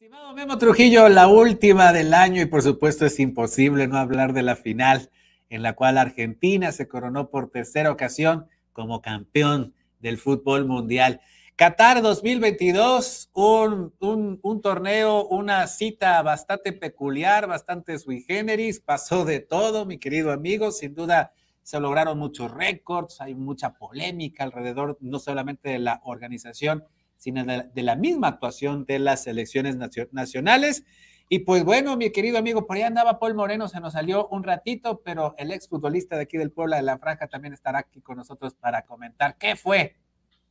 Estimado Memo Trujillo, la última del año y por supuesto es imposible no hablar de la final en la cual Argentina se coronó por tercera ocasión como campeón del fútbol mundial. Qatar 2022, un, torneo, una cita bastante peculiar, bastante sui generis, pasó de todo, mi querido amigo, sin duda se lograron muchos récords, hay mucha polémica alrededor no solamente de la organización, sino de, la misma actuación de las selecciones nacionales. Y pues bueno, mi querido amigo, por ahí andaba Paul Moreno, se nos salió un ratito, pero el exfutbolista de aquí del Puebla de la Franja también estará aquí con nosotros para comentar qué fue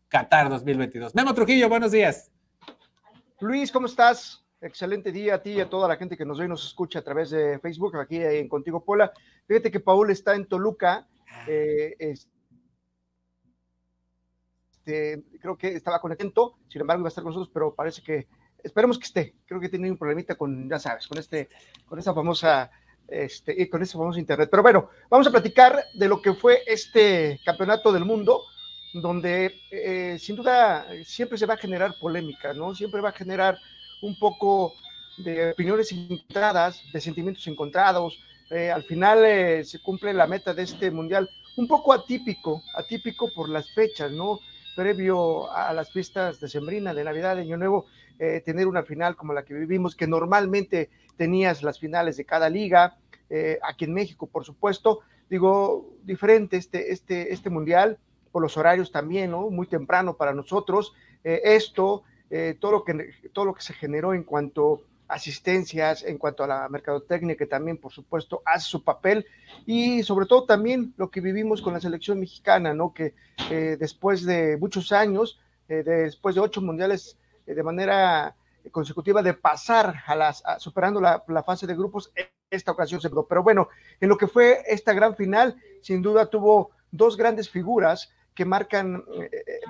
Qatar 2022. Memo Trujillo, buenos días. Luis, ¿cómo estás? Excelente día a ti y a toda la gente que nos ve y nos escucha a través de Facebook, aquí en Contigo Puebla. Fíjate que Paul está en Toluca. Eh, este, creo que estaba conectado, sin embargo iba a estar con nosotros, pero parece que, esperemos que esté, creo que tiene un problemita con, ya sabes, con este, con esa famosa, este, con ese famoso internet. Pero bueno, vamos a platicar de lo que fue este campeonato del mundo, donde eh, sin duda siempre se va a generar polémica, ¿no? Siempre va a generar un poco de opiniones encontradas, de sentimientos encontrados. Eh, al final eh, se cumple la meta de este mundial, un poco atípico, atípico por las fechas, ¿no? Previo a las fiestas de Sembrina, de Navidad, de Año Nuevo, eh, tener una final como la que vivimos, que normalmente tenías las finales de cada liga, eh, aquí en México, por supuesto, digo, diferente este, este, este mundial, por los horarios también, ¿no? Muy temprano para nosotros. Eh, esto, todo, lo que, todo lo que se generó en cuanto asistencias, en cuanto a la mercadotecnia, que también, por supuesto, hace su papel, y sobre todo también lo que vivimos con la selección mexicana, ¿no? Que eh, después de muchos años, eh, después de ocho mundiales eh, de manera consecutiva de pasar a las, superando la, fase de grupos, esta ocasión se Pero bueno, en lo que fue esta gran final, sin duda tuvo dos grandes figuras que marcan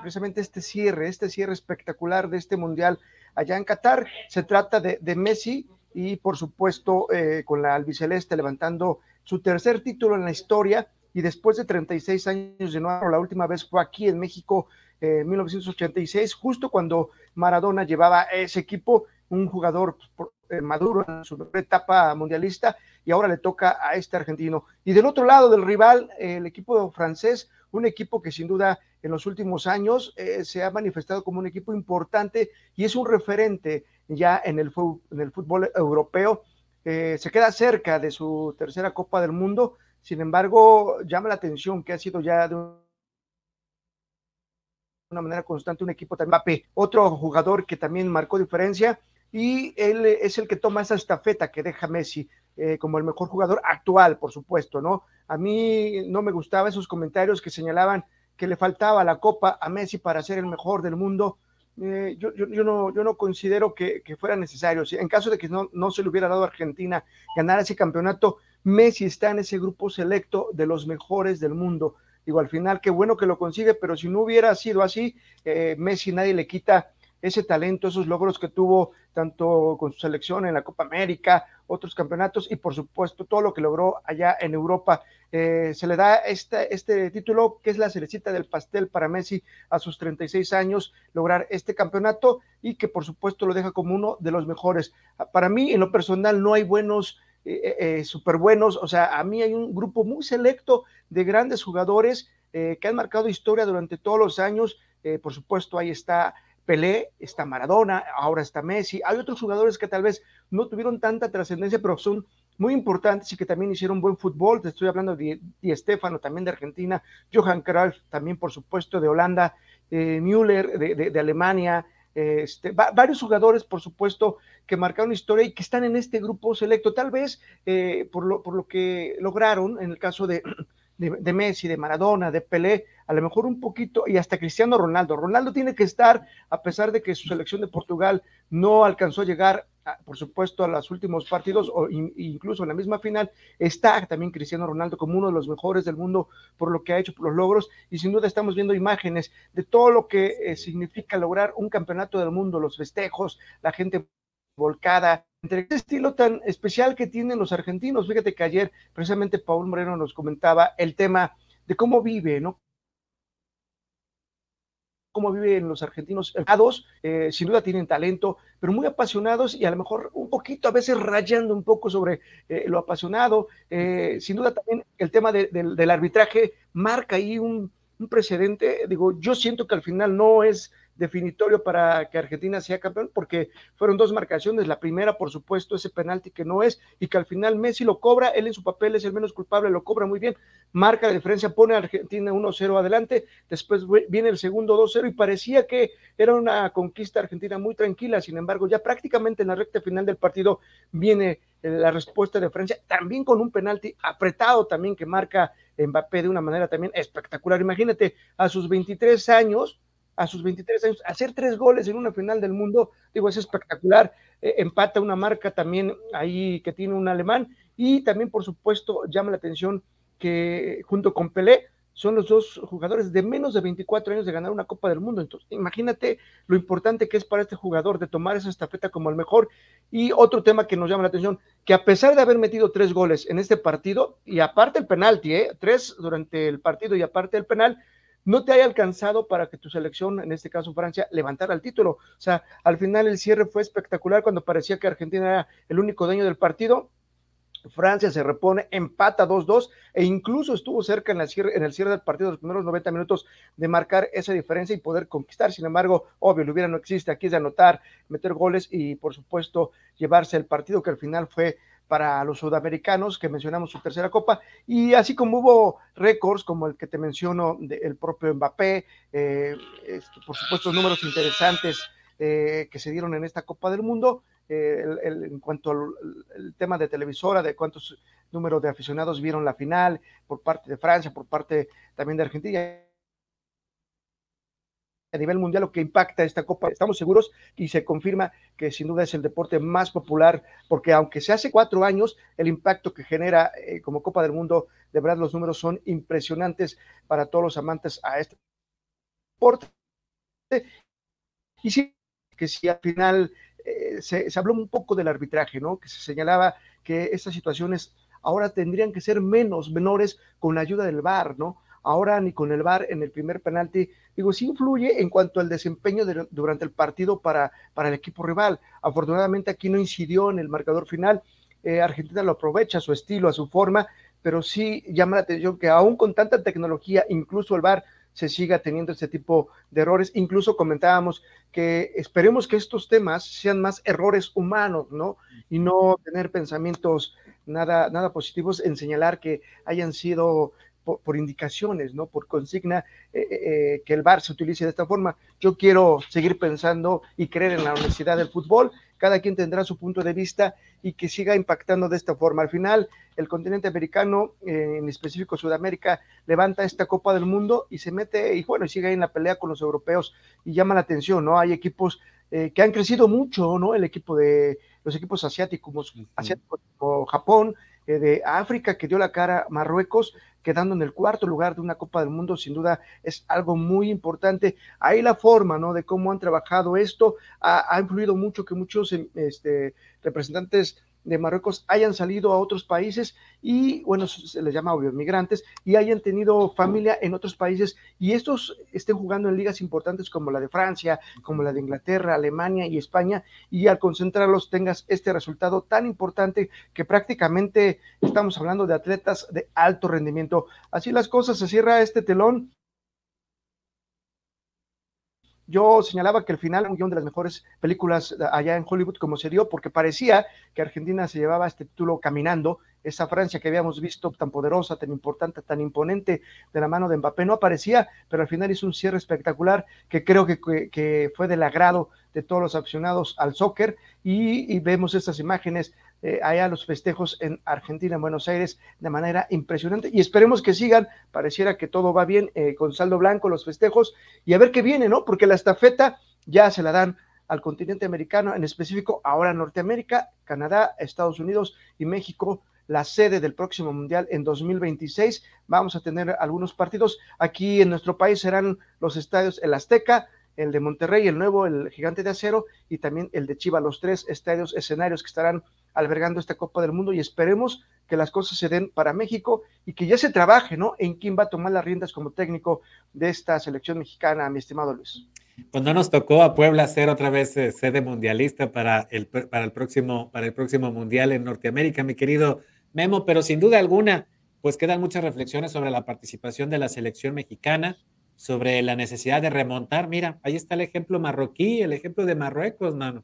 precisamente este cierre, este cierre espectacular de este mundial allá en Qatar. Se trata de, Messi y por supuesto eh, con la albiceleste levantando su tercer título en la historia y después de 36 años de nuevo, la última vez fue aquí en México en 1986, justo cuando Maradona llevaba ese equipo, un jugador eh, maduro en su etapa mundialista y ahora le toca a este argentino. Y del otro lado del rival, el equipo francés, un equipo que sin duda en los últimos años eh, se ha manifestado como un equipo importante y es un referente ya en el, en el fútbol europeo. Eh, se queda cerca de su tercera Copa del Mundo, sin embargo, llama la atención que ha sido ya de una manera constante un equipo también. Otro jugador que también marcó diferencia y él es el que toma esa estafeta que deja Messi eh, como el mejor jugador actual, por supuesto, ¿no? A mí no me gustaban esos comentarios que señalaban que le faltaba la copa a Messi para ser el mejor del mundo. Eh, yo, yo, no, yo no considero que, fuera necesario. En caso de que no, no se le hubiera dado a Argentina ganar ese campeonato, Messi está en ese grupo selecto de los mejores del mundo. Digo, al final, qué bueno que lo consigue, pero si no hubiera sido así, eh, Messi nadie le quita ese talento, esos logros que tuvo tanto con su selección en la Copa América, otros campeonatos y por supuesto todo lo que logró allá en Europa. Eh, se le da este, título que es la cerecita del pastel para Messi a sus 36 años, lograr este campeonato y que por supuesto lo deja como uno de los mejores. Para mí, en lo personal, no hay buenos, eh, eh súper buenos, o sea, a mí hay un grupo muy selecto de grandes jugadores eh, que han marcado historia durante todos los años. por supuesto, ahí está Pelé, está Maradona, ahora está Messi. Hay otros jugadores que tal vez no tuvieron tanta trascendencia, pero son muy importantes y que también hicieron buen fútbol. Te estoy hablando de Di Stefano, también de Argentina, Johan Cruyff, también por supuesto de Holanda, eh, Müller de, Alemania, este, varios jugadores, por supuesto, que marcaron historia y que están en este grupo selecto, tal vez eh, por, lo, por lo que lograron en el caso de, de, Messi, de Maradona, de Pelé, a lo mejor un poquito, y hasta Cristiano Ronaldo. Ronaldo tiene que estar, a pesar de que su selección de Portugal no alcanzó a llegar, por supuesto, a los últimos partidos o incluso en la misma final, está también Cristiano Ronaldo como uno de los mejores del mundo por lo que ha hecho, por los logros, y sin duda estamos viendo imágenes de todo lo que eh, significa lograr un campeonato del mundo, los festejos, la gente volcada, entre este estilo tan especial que tienen los argentinos. Fíjate que ayer precisamente Paul Moreno nos comentaba el tema de cómo vive, ¿no? cómo viven los argentinos. Eh, sin duda tienen talento, pero muy apasionados y a lo mejor un poquito, a veces rayando un poco sobre eh, lo apasionado. Eh, sin duda también el tema del arbitraje marca ahí un precedente. Digo, yo siento que al final no es definitorio para que Argentina sea campeón, porque fueron dos marcaciones. La primera, por supuesto, ese penalti que no es, y que al final Messi lo cobra, él en su papel es el menos culpable, lo cobra muy bien, marca la diferencia, pone a Argentina 1-0 adelante, después viene el segundo 2-0 y parecía que era una conquista argentina muy tranquila, sin embargo, ya prácticamente en la recta final del partido viene la respuesta de Francia, también con un penalti apretado también que marca Mbappé de una manera también espectacular. Imagínate, a sus 23 años, a sus 23 años, hacer tres goles en una final del mundo, digo, es espectacular. Eh, empata una marca también ahí que tiene un alemán y también, por supuesto, llama la atención que junto con Pelé son los dos jugadores de menos de 24 años de ganar una Copa del Mundo. Entonces, imagínate lo importante que es para este jugador de tomar esa estafeta como el mejor. Y otro tema que nos llama la atención, que a pesar de haber metido tres goles en este partido, y aparte el penalti, ¿eh? tres durante el partido y aparte el penal, no te haya alcanzado para que tu selección, en este caso Francia, levantara el título. O sea, al final el cierre fue espectacular cuando parecía que Argentina era el único dueño del partido. Francia se repone, empata 2-2 e incluso estuvo cerca en, en, el cierre del partido, los primeros 90 minutos, de marcar esa diferencia y poder conquistar. Sin embargo, obvio, lo hubiera no existe. Aquí es de anotar, meter goles y, por supuesto, llevarse el partido que al final fue para los sudamericanos, que mencionamos su tercera copa, y así como hubo récords como el que te menciono del propio Mbappé, eh, este, por supuesto números interesantes eh, que se dieron en esta Copa del Mundo, eh, en cuanto al tema de televisora, de cuántos números de aficionados vieron la final por parte de Francia, por parte también de Argentina a nivel mundial lo que impacta esta Copa. Estamos seguros y se confirma que sin duda es el deporte más popular, porque aunque se hace cuatro años, el impacto que genera eh, como Copa del Mundo, de verdad los números son impresionantes para todos los amantes a este deporte. Y sí, que si al final eh, se, habló un poco del arbitraje, ¿no? Que se señalaba que estas situaciones ahora tendrían que ser menos, menores, con la ayuda del VAR, ¿no? Ahora ni con el VAR en el primer penalti, digo, sí influye en cuanto al desempeño durante el partido para, para el equipo rival. Afortunadamente aquí no incidió en el marcador final, eh, Argentina lo aprovecha a su estilo, a su forma, pero sí llama la atención que aún con tanta tecnología, incluso el VAR se siga teniendo este tipo de errores. Incluso comentábamos que esperemos que estos temas sean más errores humanos, ¿no? Y no tener pensamientos nada, nada positivos en señalar que hayan sido por, indicaciones, ¿no? Por consigna eh, eh, eh, que el VAR se utilice de esta forma. Yo quiero seguir pensando y creer en la honestidad del fútbol. Cada quien tendrá su punto de vista y que siga impactando de esta forma. Al final, el continente americano, en específico Sudamérica, levanta esta Copa del Mundo y se mete, y bueno, y sigue ahí en la pelea con los europeos y llama la atención, ¿no? Hay equipos que han crecido mucho, ¿no? El equipo de los equipos asiáticos, asiáticos como Japón, de África que dio la cara a Marruecos, quedando en el cuarto lugar de una Copa del Mundo, sin duda es algo muy importante. Ahí la forma, ¿no? De cómo han trabajado esto ha, influido mucho que muchos este, representantes de Marruecos hayan salido a otros países y, bueno, se les llama obvio migrantes, y hayan tenido familia en otros países y estos estén jugando en ligas importantes como la de Francia, como la de Inglaterra, Alemania y España, y al concentrarlos tengas este resultado tan importante que prácticamente estamos hablando de atletas de alto rendimiento. Así las cosas, se cierra este telón yo señalaba que el final era una de las mejores películas allá en Hollywood como se dio, porque parecía que Argentina se llevaba este título caminando, esa Francia que habíamos visto tan poderosa, tan importante, tan imponente de la mano de Mbappé no aparecía, pero al final hizo un cierre espectacular que creo que, fue del agrado de todos los aficionados al soccer y, y vemos estas imágenes eh, allá los festejos en Argentina, en Buenos Aires, de manera impresionante. Y esperemos que sigan, pareciera que todo va bien eh, con saldo blanco los festejos, y a ver qué viene, ¿no? Porque la estafeta ya se la dan al continente americano, en específico ahora Norteamérica, Canadá, Estados Unidos y México, la sede del próximo Mundial en 2026. Vamos a tener algunos partidos. Aquí en nuestro país serán los estadios El Azteca, el de Monterrey, el nuevo, el Gigante de Acero y también el de Chiva, los tres estadios escenarios que estarán albergando esta Copa del Mundo y esperemos que las cosas se den para México y que ya se trabaje, ¿no? En quién va a tomar las riendas como técnico de esta selección mexicana, mi estimado Luis. No nos tocó a Puebla ser otra vez eh, sede mundialista para el, para, el próximo, para el próximo mundial en Norteamérica, mi querido Memo, pero sin duda alguna, pues quedan muchas reflexiones sobre la participación de la selección mexicana, sobre la necesidad de remontar. Mira, ahí está el ejemplo marroquí, el ejemplo de Marruecos, mano.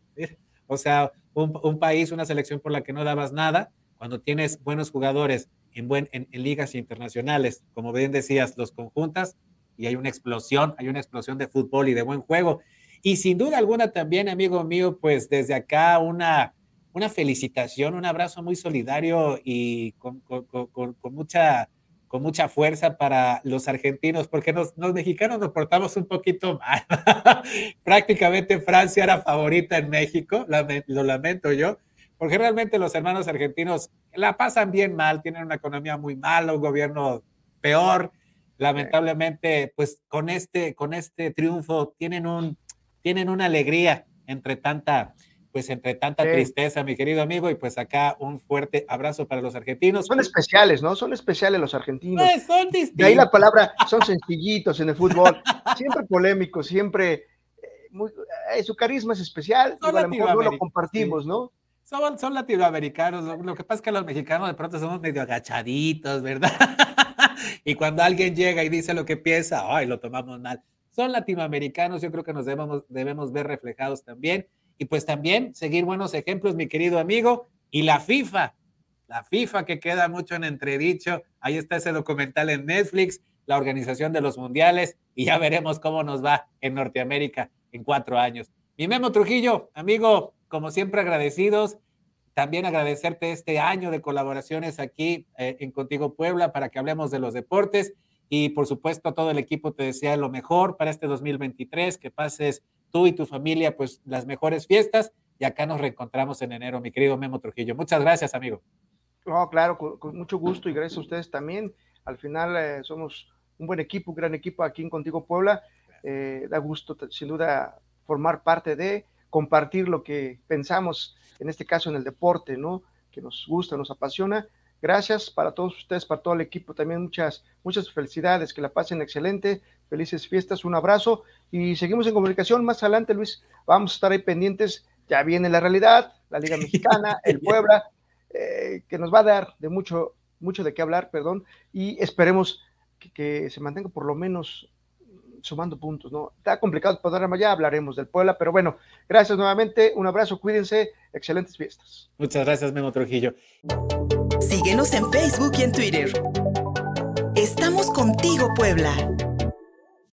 O sea, un, país, una selección por la que no dabas nada, cuando tienes buenos jugadores en, buen, en, ligas internacionales, como bien decías, los conjuntas, y hay una explosión, hay una explosión de fútbol y de buen juego. Y sin duda alguna también, amigo mío, pues desde acá una, una felicitación, un abrazo muy solidario y con, mucha, con mucha fuerza para los argentinos, porque los mexicanos nos portamos un poquito mal. Prácticamente Francia era favorita en México, lo lamento yo, porque realmente los hermanos argentinos la pasan bien mal, tienen una economía muy mala, un gobierno peor. Lamentablemente, pues con este, con este triunfo tienen, un, tienen una alegría entre tanta, pues entre tanta tristeza, mi querido amigo, y pues acá un fuerte abrazo para los argentinos. Son especiales, ¿no? Son especiales los argentinos. Pues son distintos. De ahí la palabra, son sencillitos en el fútbol, siempre polémicos, siempre, eh, muy, eh, su carisma es especial, a lo mejor no lo compartimos, ¿no? Son, son latinoamericanos, lo, que pasa es que los mexicanos de pronto somos medio agachaditos, ¿verdad? y cuando alguien llega y dice lo que piensa, ay, lo tomamos mal. Son latinoamericanos, yo creo que nos debemos, debemos ver reflejados también y pues también seguir buenos ejemplos, mi querido amigo, y la FIFA, la FIFA que queda mucho en entredicho, ahí está ese documental en Netflix, la organización de los mundiales, y ya veremos cómo nos va en Norteamérica en cuatro años. Mi Memo Trujillo, amigo, como siempre agradecidos, también agradecerte este año de colaboraciones aquí eh, en Contigo Puebla para que hablemos de los deportes y por supuesto todo el equipo te desea lo mejor para este 2023, que pases tú y tu familia, pues las mejores fiestas. Y acá nos reencontramos en enero, mi querido Memo Trujillo. Muchas gracias, amigo. No, claro, con, mucho gusto y gracias a ustedes también. Al final eh, somos un buen equipo, un gran equipo aquí en Contigo Puebla. Eh, da gusto, sin duda, formar parte de, compartir lo que pensamos, en este caso en el deporte, ¿no? Que nos gusta, nos apasiona. Gracias para todos ustedes, para todo el equipo. También muchas, muchas felicidades, que la pasen excelente felices fiestas, un abrazo y seguimos en comunicación. Más adelante, Luis, vamos a estar ahí pendientes. Ya viene la realidad, la Liga Mexicana, el Puebla, eh, que nos va a dar de mucho, mucho de qué hablar, perdón, y esperemos que, se mantenga por lo menos sumando puntos, ¿no? Está complicado el panorama, ya hablaremos del Puebla, pero bueno, gracias nuevamente, un abrazo, cuídense, excelentes fiestas. Muchas gracias, Memo Trujillo. Síguenos en Facebook y en Twitter. Estamos contigo, Puebla.